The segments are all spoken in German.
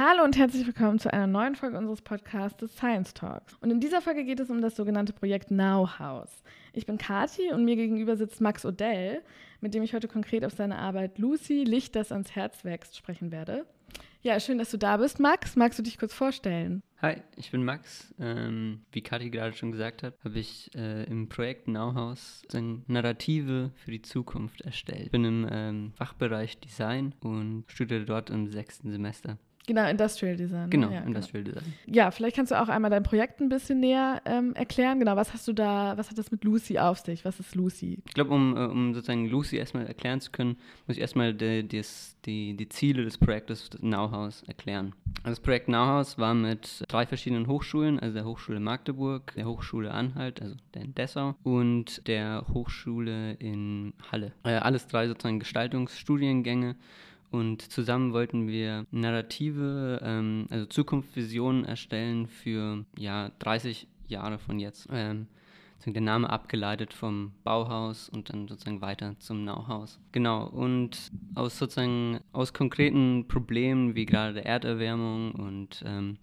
Hallo und herzlich willkommen zu einer neuen Folge unseres Podcasts Science Talks. Und in dieser Folge geht es um das sogenannte Projekt Now House. Ich bin Kati und mir gegenüber sitzt Max Odell, mit dem ich heute konkret auf seine Arbeit Lucy, Licht, das ans Herz wächst, sprechen werde. Ja, schön, dass du da bist, Max. Magst du dich kurz vorstellen? Hi, ich bin Max. Ähm, wie Kathi gerade schon gesagt hat, habe ich äh, im Projekt Nauhaus eine Narrative für die Zukunft erstellt. Ich bin im ähm, Fachbereich Design und studiere dort im sechsten Semester. Genau, Industrial Design. Genau, ja, Industrial genau. Design. Ja, vielleicht kannst du auch einmal dein Projekt ein bisschen näher ähm, erklären. Genau, was hast du da, was hat das mit Lucy auf sich? Was ist Lucy? Ich glaube, um, äh, um sozusagen Lucy erstmal erklären zu können, muss ich erstmal die, die, die, die Ziele des Projektes Nauhaus erklären. Also das Projekt Nauhaus war mit drei verschiedenen Hochschulen, also der Hochschule Magdeburg, der Hochschule Anhalt, also der in Dessau und der Hochschule in Halle. Äh, alles drei sozusagen Gestaltungsstudiengänge und zusammen wollten wir Narrative, ähm, also Zukunftsvisionen erstellen für ja 30 Jahre von jetzt. Ähm, der Name abgeleitet vom Bauhaus und dann sozusagen weiter zum Nauhaus. Genau, und aus sozusagen aus konkreten Problemen wie gerade der Erderwärmung und ähm,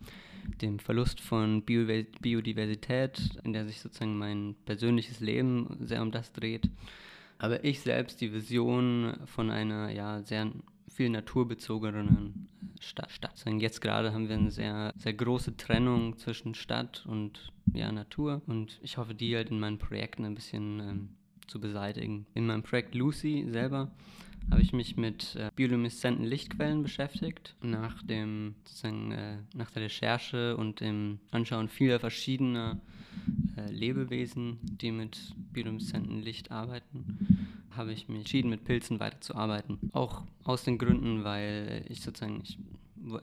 dem Verlust von Bio Biodiversität, in der sich sozusagen mein persönliches Leben sehr um das dreht, habe ich selbst die Vision von einer ja sehr viel naturbezogenen Stadt. Stadt. Jetzt gerade haben wir eine sehr, sehr große Trennung zwischen Stadt und ja, Natur und ich hoffe, die halt in meinen Projekten ein bisschen ähm, zu beseitigen. In meinem Projekt Lucy selber habe ich mich mit äh, biolumineszenten Lichtquellen beschäftigt. Nach, dem, sozusagen, äh, nach der Recherche und dem Anschauen vieler verschiedener äh, Lebewesen, die mit biolumineszenten Licht arbeiten, habe ich mich entschieden, mit Pilzen weiterzuarbeiten. Auch aus den Gründen, weil ich sozusagen, ich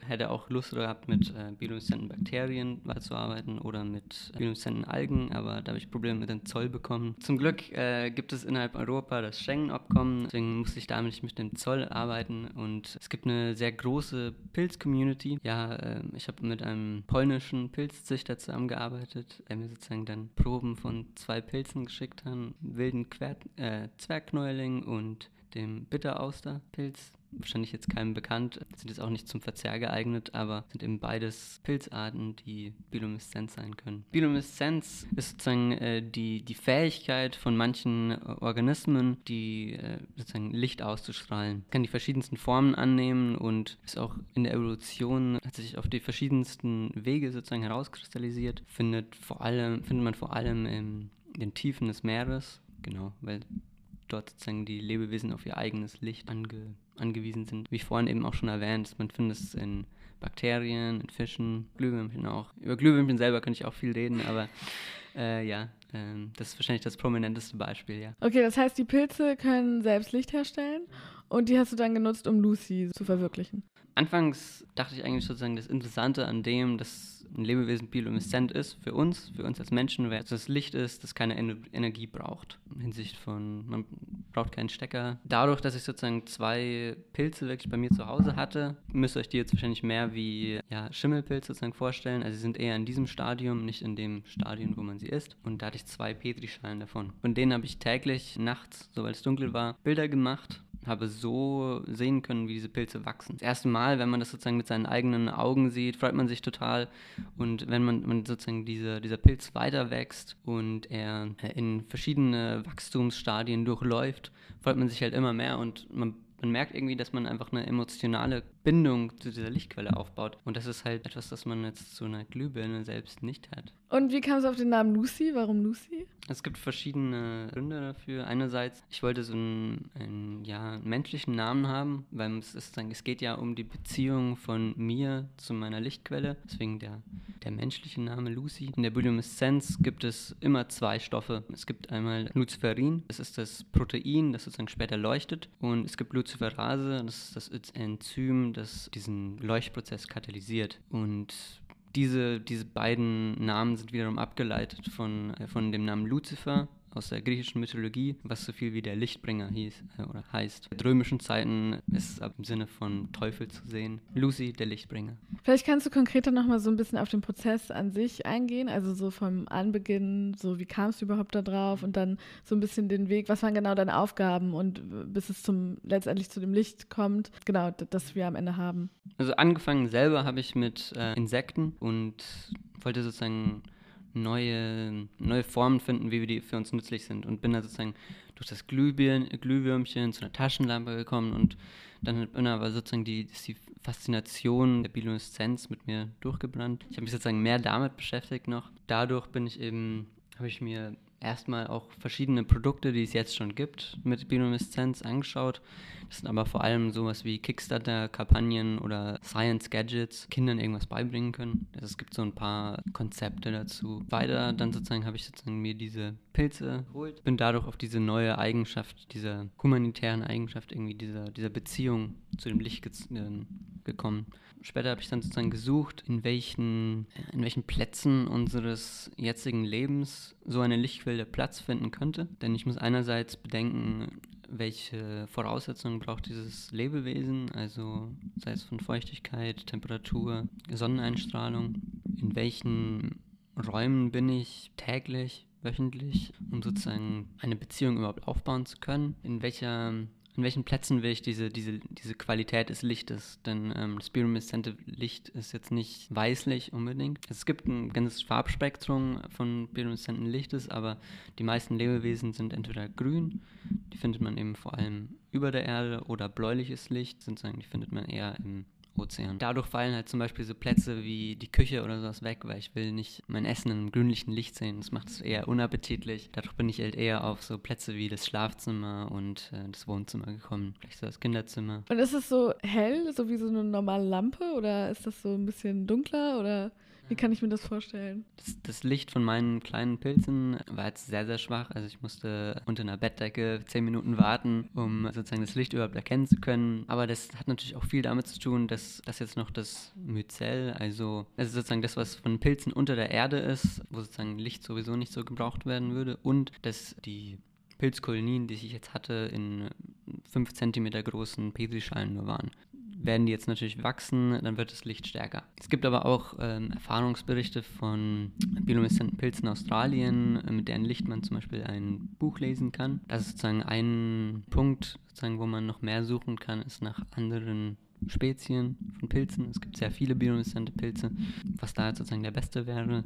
hätte auch Lust gehabt, mit äh, biolumineszenten Bakterien weiterzuarbeiten oder mit biolumineszenten Algen, aber da habe ich Probleme mit dem Zoll bekommen. Zum Glück äh, gibt es innerhalb Europa das Schengen-Abkommen, deswegen musste ich damit nicht mit dem Zoll arbeiten und es gibt eine sehr große Pilz-Community. Ja, äh, ich habe mit einem polnischen Pilzzüchter zusammengearbeitet, der mir sozusagen dann Proben von zwei Pilzen geschickt hat, wilden Quer äh, Zwergknäuling und dem Bitterausterpilz wahrscheinlich jetzt keinem bekannt, sind jetzt auch nicht zum Verzehr geeignet, aber sind eben beides Pilzarten, die bioluminescent sein können. Biolumineszenz ist sozusagen äh, die, die Fähigkeit von manchen äh, Organismen, die äh, sozusagen Licht auszustrahlen. Kann die verschiedensten Formen annehmen und ist auch in der Evolution, hat sich auf die verschiedensten Wege sozusagen herauskristallisiert, findet vor allem, findet man vor allem in den Tiefen des Meeres, genau, weil dort sozusagen die Lebewesen auf ihr eigenes Licht ange, angewiesen sind. Wie vorhin eben auch schon erwähnt, man findet es in Bakterien, in Fischen, Glühwürmchen auch. Über Glühwürmchen selber kann ich auch viel reden, aber äh, ja, äh, das ist wahrscheinlich das prominenteste Beispiel, ja. Okay, das heißt, die Pilze können selbst Licht herstellen und die hast du dann genutzt, um Lucy zu verwirklichen. Anfangs dachte ich eigentlich sozusagen, das Interessante an dem, dass ein Lebewesen bioluminescent ist für uns, für uns als Menschen, weil das Licht ist, das keine Ener Energie braucht. In Hinsicht von, man braucht keinen Stecker. Dadurch, dass ich sozusagen zwei Pilze wirklich bei mir zu Hause hatte, müsst ihr euch die jetzt wahrscheinlich mehr wie ja, Schimmelpilze sozusagen vorstellen. Also sie sind eher in diesem Stadium, nicht in dem Stadium, wo man sie isst. Und da hatte ich zwei Petrischalen davon. Von denen habe ich täglich nachts, sobald es dunkel war, Bilder gemacht habe so sehen können, wie diese Pilze wachsen. Das erste Mal, wenn man das sozusagen mit seinen eigenen Augen sieht, freut man sich total. Und wenn man, man sozusagen diese, dieser Pilz weiter wächst und er in verschiedene Wachstumsstadien durchläuft, freut man sich halt immer mehr und man man merkt irgendwie, dass man einfach eine emotionale Bindung zu dieser Lichtquelle aufbaut. Und das ist halt etwas, das man jetzt zu einer Glühbirne selbst nicht hat. Und wie kam es auf den Namen Lucy? Warum Lucy? Es gibt verschiedene Gründe dafür. Einerseits, ich wollte so einen, einen ja, menschlichen Namen haben, weil es, ist, es geht ja um die Beziehung von mir zu meiner Lichtquelle. Deswegen der der menschliche Name Lucy. In der Biolumineszenz gibt es immer zwei Stoffe. Es gibt einmal Luciferin, das ist das Protein, das sozusagen später leuchtet. Und es gibt Luciferase, das ist das Enzym, das diesen Leuchtprozess katalysiert. Und diese, diese beiden Namen sind wiederum abgeleitet von, äh, von dem Namen Lucifer, aus der griechischen Mythologie, was so viel wie der Lichtbringer hieß äh, oder heißt. In römischen Zeiten ist es im Sinne von Teufel zu sehen. Lucy, der Lichtbringer. Vielleicht kannst du konkreter nochmal so ein bisschen auf den Prozess an sich eingehen, also so vom Anbeginn, so wie kamst du überhaupt da drauf und dann so ein bisschen den Weg, was waren genau deine Aufgaben und bis es zum letztendlich zu dem Licht kommt, genau, das wir am Ende haben. Also angefangen selber habe ich mit äh, Insekten und wollte sozusagen neue, neue Formen finden, wie wir die für uns nützlich sind. Und bin da sozusagen durch das Glühbirn, Glühwürmchen zu einer Taschenlampe gekommen und dann bin aber sozusagen die, die Faszination der Biolumineszenz mit mir durchgebrannt. Ich habe mich sozusagen mehr damit beschäftigt noch. Dadurch bin ich eben, habe ich mir erstmal auch verschiedene Produkte, die es jetzt schon gibt, mit Biolumineszenz angeschaut. Das sind aber vor allem sowas wie Kickstarter-Kampagnen oder Science-Gadgets, Kindern irgendwas beibringen können. Also es gibt so ein paar Konzepte dazu. Weiter dann sozusagen habe ich sozusagen mir diese Pilze geholt, bin dadurch auf diese neue Eigenschaft, diese humanitären Eigenschaft irgendwie dieser, dieser Beziehung zu dem Licht ge gekommen. Später habe ich dann sozusagen gesucht, in welchen, in welchen Plätzen unseres jetzigen Lebens so eine Lichtquelle Platz finden könnte. Denn ich muss einerseits bedenken, welche Voraussetzungen braucht dieses Lebewesen, also sei es von Feuchtigkeit, Temperatur, Sonneneinstrahlung, in welchen Räumen bin ich täglich, wöchentlich, um sozusagen eine Beziehung überhaupt aufbauen zu können, in welcher an welchen Plätzen will ich diese, diese, diese Qualität des Lichtes? Denn ähm, das biolumineszente Licht ist jetzt nicht weißlich unbedingt. Es gibt ein ganzes Farbspektrum von biolumineszenten Lichtes, aber die meisten Lebewesen sind entweder grün, die findet man eben vor allem über der Erde, oder bläuliches Licht, sind die findet man eher im Ozean. Dadurch fallen halt zum Beispiel so Plätze wie die Küche oder sowas weg, weil ich will nicht mein Essen in einem grünlichen Licht sehen. Das macht es eher unappetitlich. Dadurch bin ich halt eher auf so Plätze wie das Schlafzimmer und äh, das Wohnzimmer gekommen. Vielleicht so das Kinderzimmer. Und ist es so hell, so wie so eine normale Lampe oder ist das so ein bisschen dunkler oder? Wie kann ich mir das vorstellen? Das, das, Licht von meinen kleinen Pilzen war jetzt sehr, sehr schwach. Also ich musste unter einer Bettdecke zehn Minuten warten, um sozusagen das Licht überhaupt erkennen zu können. Aber das hat natürlich auch viel damit zu tun, dass das jetzt noch das Myzel, also ist sozusagen das, was von Pilzen unter der Erde ist, wo sozusagen Licht sowieso nicht so gebraucht werden würde und dass die Pilzkolonien, die ich jetzt hatte, in 5 cm großen Petrischalen nur waren werden die jetzt natürlich wachsen, dann wird das Licht stärker. Es gibt aber auch ähm, Erfahrungsberichte von biolumineszenten Pilzen in Australien, äh, mit deren Licht man zum Beispiel ein Buch lesen kann. Das ist sozusagen ein Punkt, sozusagen, wo man noch mehr suchen kann, ist nach anderen Spezien von Pilzen. Es gibt sehr viele biolumineszente Pilze, was da jetzt sozusagen der beste wäre.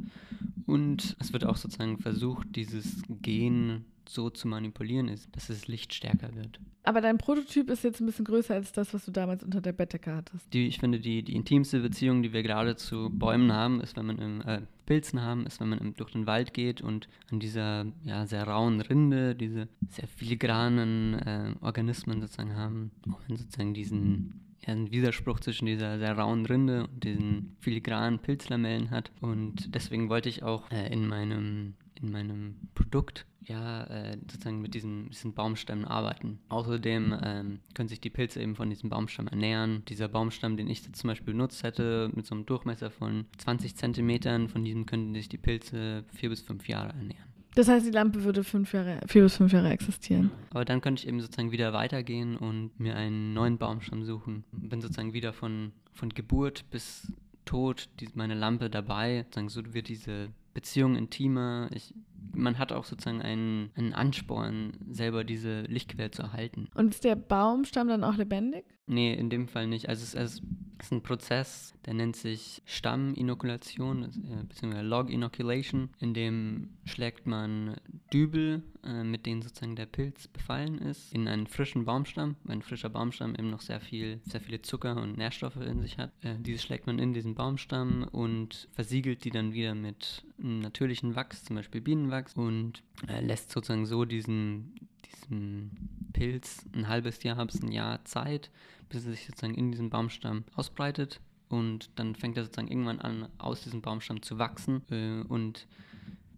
Und es wird auch sozusagen versucht, dieses Gen so zu manipulieren ist, dass das Licht stärker wird. Aber dein Prototyp ist jetzt ein bisschen größer als das, was du damals unter der Bettdecke hattest. Die, ich finde, die, die intimste Beziehung, die wir gerade zu Bäumen haben, ist, wenn man im äh, Pilzen haben, ist, wenn man im, durch den Wald geht und an dieser ja, sehr rauen Rinde diese sehr filigranen äh, Organismen sozusagen haben, wo man sozusagen diesen ja, einen Widerspruch zwischen dieser sehr rauen Rinde und diesen filigranen Pilzlamellen hat. Und deswegen wollte ich auch äh, in meinem in meinem Produkt ja, äh, sozusagen mit diesen, diesen Baumstämmen arbeiten. Außerdem ähm, können sich die Pilze eben von diesem Baumstamm ernähren. Dieser Baumstamm, den ich jetzt zum Beispiel benutzt hätte, mit so einem Durchmesser von 20 Zentimetern, von diesem könnten sich die Pilze vier bis fünf Jahre ernähren. Das heißt, die Lampe würde fünf Jahre, vier bis fünf Jahre existieren. Aber dann könnte ich eben sozusagen wieder weitergehen und mir einen neuen Baumstamm suchen. Bin sozusagen wieder von, von Geburt bis Tod die, meine Lampe dabei. Sozusagen so wird diese Beziehung intimer. Ich man hat auch sozusagen einen, einen Ansporn, selber diese Lichtquelle zu erhalten. Und ist der Baumstamm dann auch lebendig? Nee, in dem Fall nicht. Also es ist, es ist ein Prozess, der nennt sich Stamminokulation äh, bzw. Log Inoculation. In dem schlägt man Dübel, äh, mit denen sozusagen der Pilz befallen ist, in einen frischen Baumstamm, weil ein frischer Baumstamm eben noch sehr viel, sehr viele Zucker und Nährstoffe in sich hat. Äh, diese schlägt man in diesen Baumstamm und versiegelt die dann wieder mit natürlichen Wachs, zum Beispiel Bienenwachs, und lässt sozusagen so diesen, diesem Pilz ein halbes Jahr bis ein Jahr Zeit, bis er sich sozusagen in diesem Baumstamm ausbreitet und dann fängt er sozusagen irgendwann an, aus diesem Baumstamm zu wachsen äh, und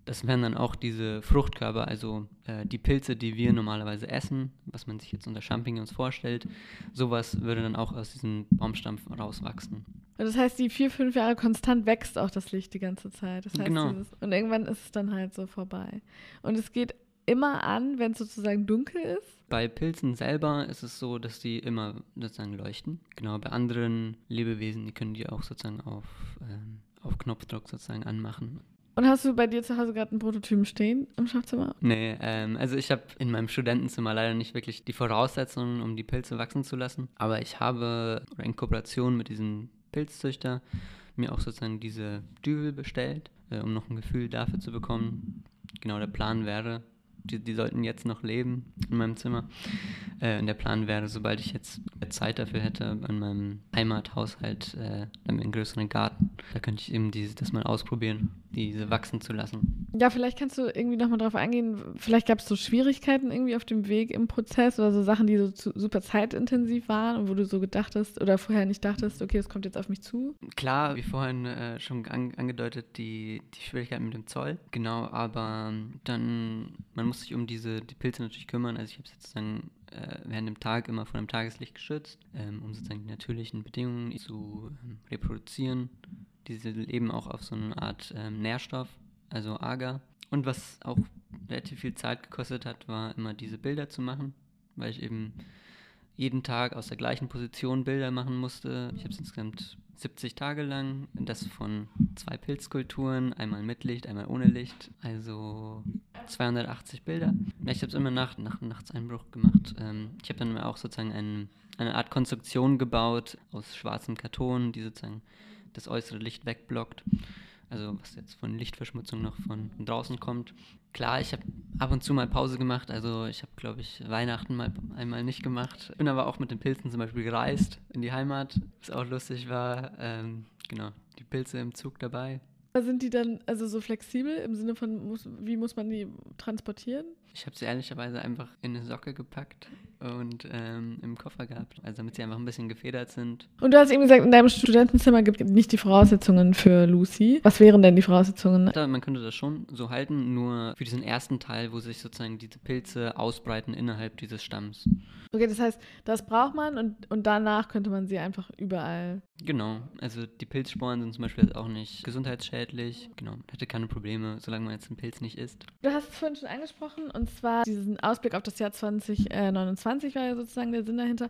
das wären dann auch diese Fruchtkörper, also äh, die Pilze, die wir normalerweise essen, was man sich jetzt unter Champignons vorstellt. Sowas würde dann auch aus diesem Baumstamm rauswachsen. Das heißt, die vier, fünf Jahre konstant wächst auch das Licht die ganze Zeit. Das heißt, genau. Dieses, und irgendwann ist es dann halt so vorbei. Und es geht immer an, wenn es sozusagen dunkel ist. Bei Pilzen selber ist es so, dass die immer sozusagen leuchten. Genau, bei anderen Lebewesen, die können die auch sozusagen auf, ähm, auf Knopfdruck sozusagen anmachen. Und hast du bei dir zu Hause gerade einen Prototypen stehen im Schlafzimmer? Nee, ähm, also ich habe in meinem Studentenzimmer leider nicht wirklich die Voraussetzungen, um die Pilze wachsen zu lassen. Aber ich habe in Kooperation mit diesem Pilzzüchter mir auch sozusagen diese Dübel bestellt, äh, um noch ein Gefühl dafür zu bekommen. Genau, der Plan wäre, die, die sollten jetzt noch leben in meinem Zimmer. Äh, und der Plan wäre, sobald ich jetzt Zeit dafür hätte, an meinem Heimathaushalt, äh, einen größeren Garten, da könnte ich eben diese, das mal ausprobieren, diese wachsen zu lassen. Ja, vielleicht kannst du irgendwie nochmal drauf eingehen. Vielleicht gab es so Schwierigkeiten irgendwie auf dem Weg im Prozess oder so Sachen, die so zu, super zeitintensiv waren und wo du so gedacht hast oder vorher nicht dachtest, okay, es kommt jetzt auf mich zu. Klar, wie vorhin äh, schon an, angedeutet, die, die Schwierigkeiten mit dem Zoll. Genau, aber dann, man muss sich um diese die Pilze natürlich kümmern. Also ich habe sozusagen äh, während dem Tag immer von dem Tageslicht geschützt, ähm, um sozusagen die natürlichen Bedingungen zu ähm, reproduzieren. Diese leben auch auf so eine Art ähm, Nährstoff, also Agar. Und was auch relativ viel Zeit gekostet hat, war immer diese Bilder zu machen, weil ich eben jeden Tag aus der gleichen Position Bilder machen musste. Ich habe es insgesamt 70 Tage lang, das von zwei Pilzkulturen, einmal mit Licht, einmal ohne Licht, also 280 Bilder. Ich habe es immer nach, nach Nachtseinbruch gemacht. Ähm, ich habe dann auch sozusagen ein, eine Art Konstruktion gebaut aus schwarzem Karton, die sozusagen das äußere Licht wegblockt also was jetzt von Lichtverschmutzung noch von draußen kommt. Klar, ich habe ab und zu mal Pause gemacht, also ich habe, glaube ich, Weihnachten mal einmal nicht gemacht. Bin aber auch mit den Pilzen zum Beispiel gereist in die Heimat, was auch lustig war. Ähm, genau, die Pilze im Zug dabei. Sind die dann also so flexibel im Sinne von, muss, wie muss man die transportieren? Ich habe sie ehrlicherweise einfach in eine Socke gepackt und ähm, im Koffer gehabt, also damit sie einfach ein bisschen gefedert sind. Und du hast eben gesagt, in deinem Studentenzimmer gibt es nicht die Voraussetzungen für Lucy. Was wären denn die Voraussetzungen? Man könnte das schon so halten, nur für diesen ersten Teil, wo sich sozusagen diese Pilze ausbreiten innerhalb dieses Stamms. Okay, das heißt, das braucht man und, und danach könnte man sie einfach überall. Genau, also die Pilzsporen sind zum Beispiel auch nicht gesundheitsschädlich. Genau, man hätte keine Probleme, solange man jetzt einen Pilz nicht isst. Du hast es vorhin schon angesprochen und zwar diesen Ausblick auf das Jahr 2029 war ja sozusagen der Sinn dahinter.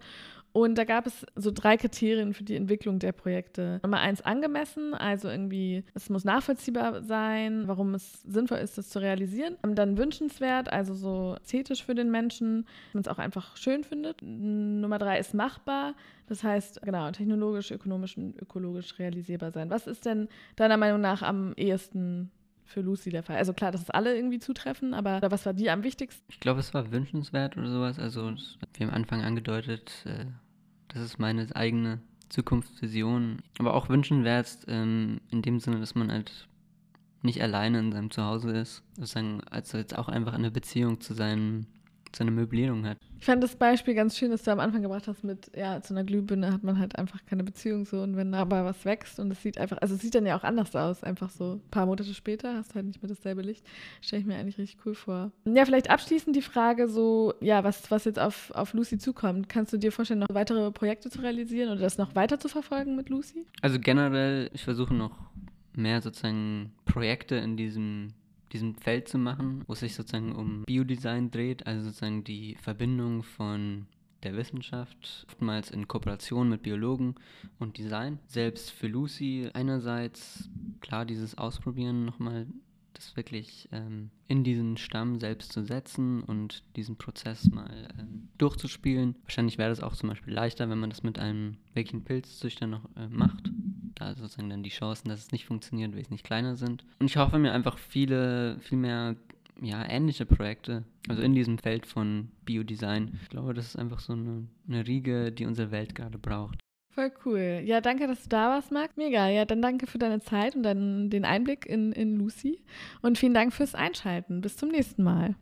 Und da gab es so drei Kriterien für die Entwicklung der Projekte. Nummer eins angemessen, also irgendwie, es muss nachvollziehbar sein, warum es sinnvoll ist, das zu realisieren. Dann wünschenswert, also so ästhetisch für den Menschen, man es auch einfach schön findet. Nummer drei ist machbar, das heißt, genau, technologisch, ökonomisch und ökologisch realisierbar sein. Was ist denn deiner Meinung nach am ehesten für Lucy der Fall? Also klar, dass es alle irgendwie zutreffen, aber was war dir am wichtigsten? Ich glaube, es war wünschenswert oder sowas. Also, wie am Anfang angedeutet, äh, das ist meine eigene Zukunftsvision. Aber auch wünschenswert ähm, in dem Sinne, dass man halt nicht alleine in seinem Zuhause ist. Sozusagen, also jetzt auch einfach eine Beziehung zu seinem so eine Möblierung hat. Ich fand das Beispiel ganz schön, das du am Anfang gebracht hast mit, ja, zu einer Glühbirne hat man halt einfach keine Beziehung so und wenn da aber was wächst und es sieht einfach, also es sieht dann ja auch anders aus, einfach so ein paar Monate später hast du halt nicht mehr dasselbe Licht, stelle ich mir eigentlich richtig cool vor. Ja, vielleicht abschließend die Frage so, ja, was, was jetzt auf, auf Lucy zukommt. Kannst du dir vorstellen, noch weitere Projekte zu realisieren oder das noch weiter zu verfolgen mit Lucy? Also generell, ich versuche noch mehr sozusagen Projekte in diesem diesem Feld zu machen, wo es sich sozusagen um Biodesign dreht, also sozusagen die Verbindung von der Wissenschaft, oftmals in Kooperation mit Biologen und Design. Selbst für Lucy einerseits klar dieses Ausprobieren nochmal das wirklich ähm, in diesen Stamm selbst zu setzen und diesen Prozess mal ähm, durchzuspielen. Wahrscheinlich wäre das auch zum Beispiel leichter, wenn man das mit einem wirklichen Pilzzüchter noch äh, macht. Da sozusagen dann die Chancen, dass es nicht funktioniert, wesentlich kleiner sind. Und ich hoffe mir einfach viele, viel mehr ja, ähnliche Projekte, also in diesem Feld von Biodesign. Ich glaube, das ist einfach so eine, eine Riege, die unsere Welt gerade braucht. Voll cool. Ja, danke, dass du da warst, Marc. Mega. Ja, dann danke für deine Zeit und dann den Einblick in, in Lucy. Und vielen Dank fürs Einschalten. Bis zum nächsten Mal.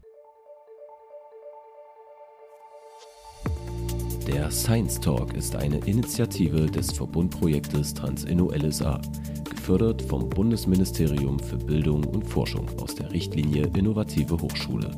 Der Science Talk ist eine Initiative des Verbundprojektes Transinno LSA, gefördert vom Bundesministerium für Bildung und Forschung aus der Richtlinie Innovative Hochschule.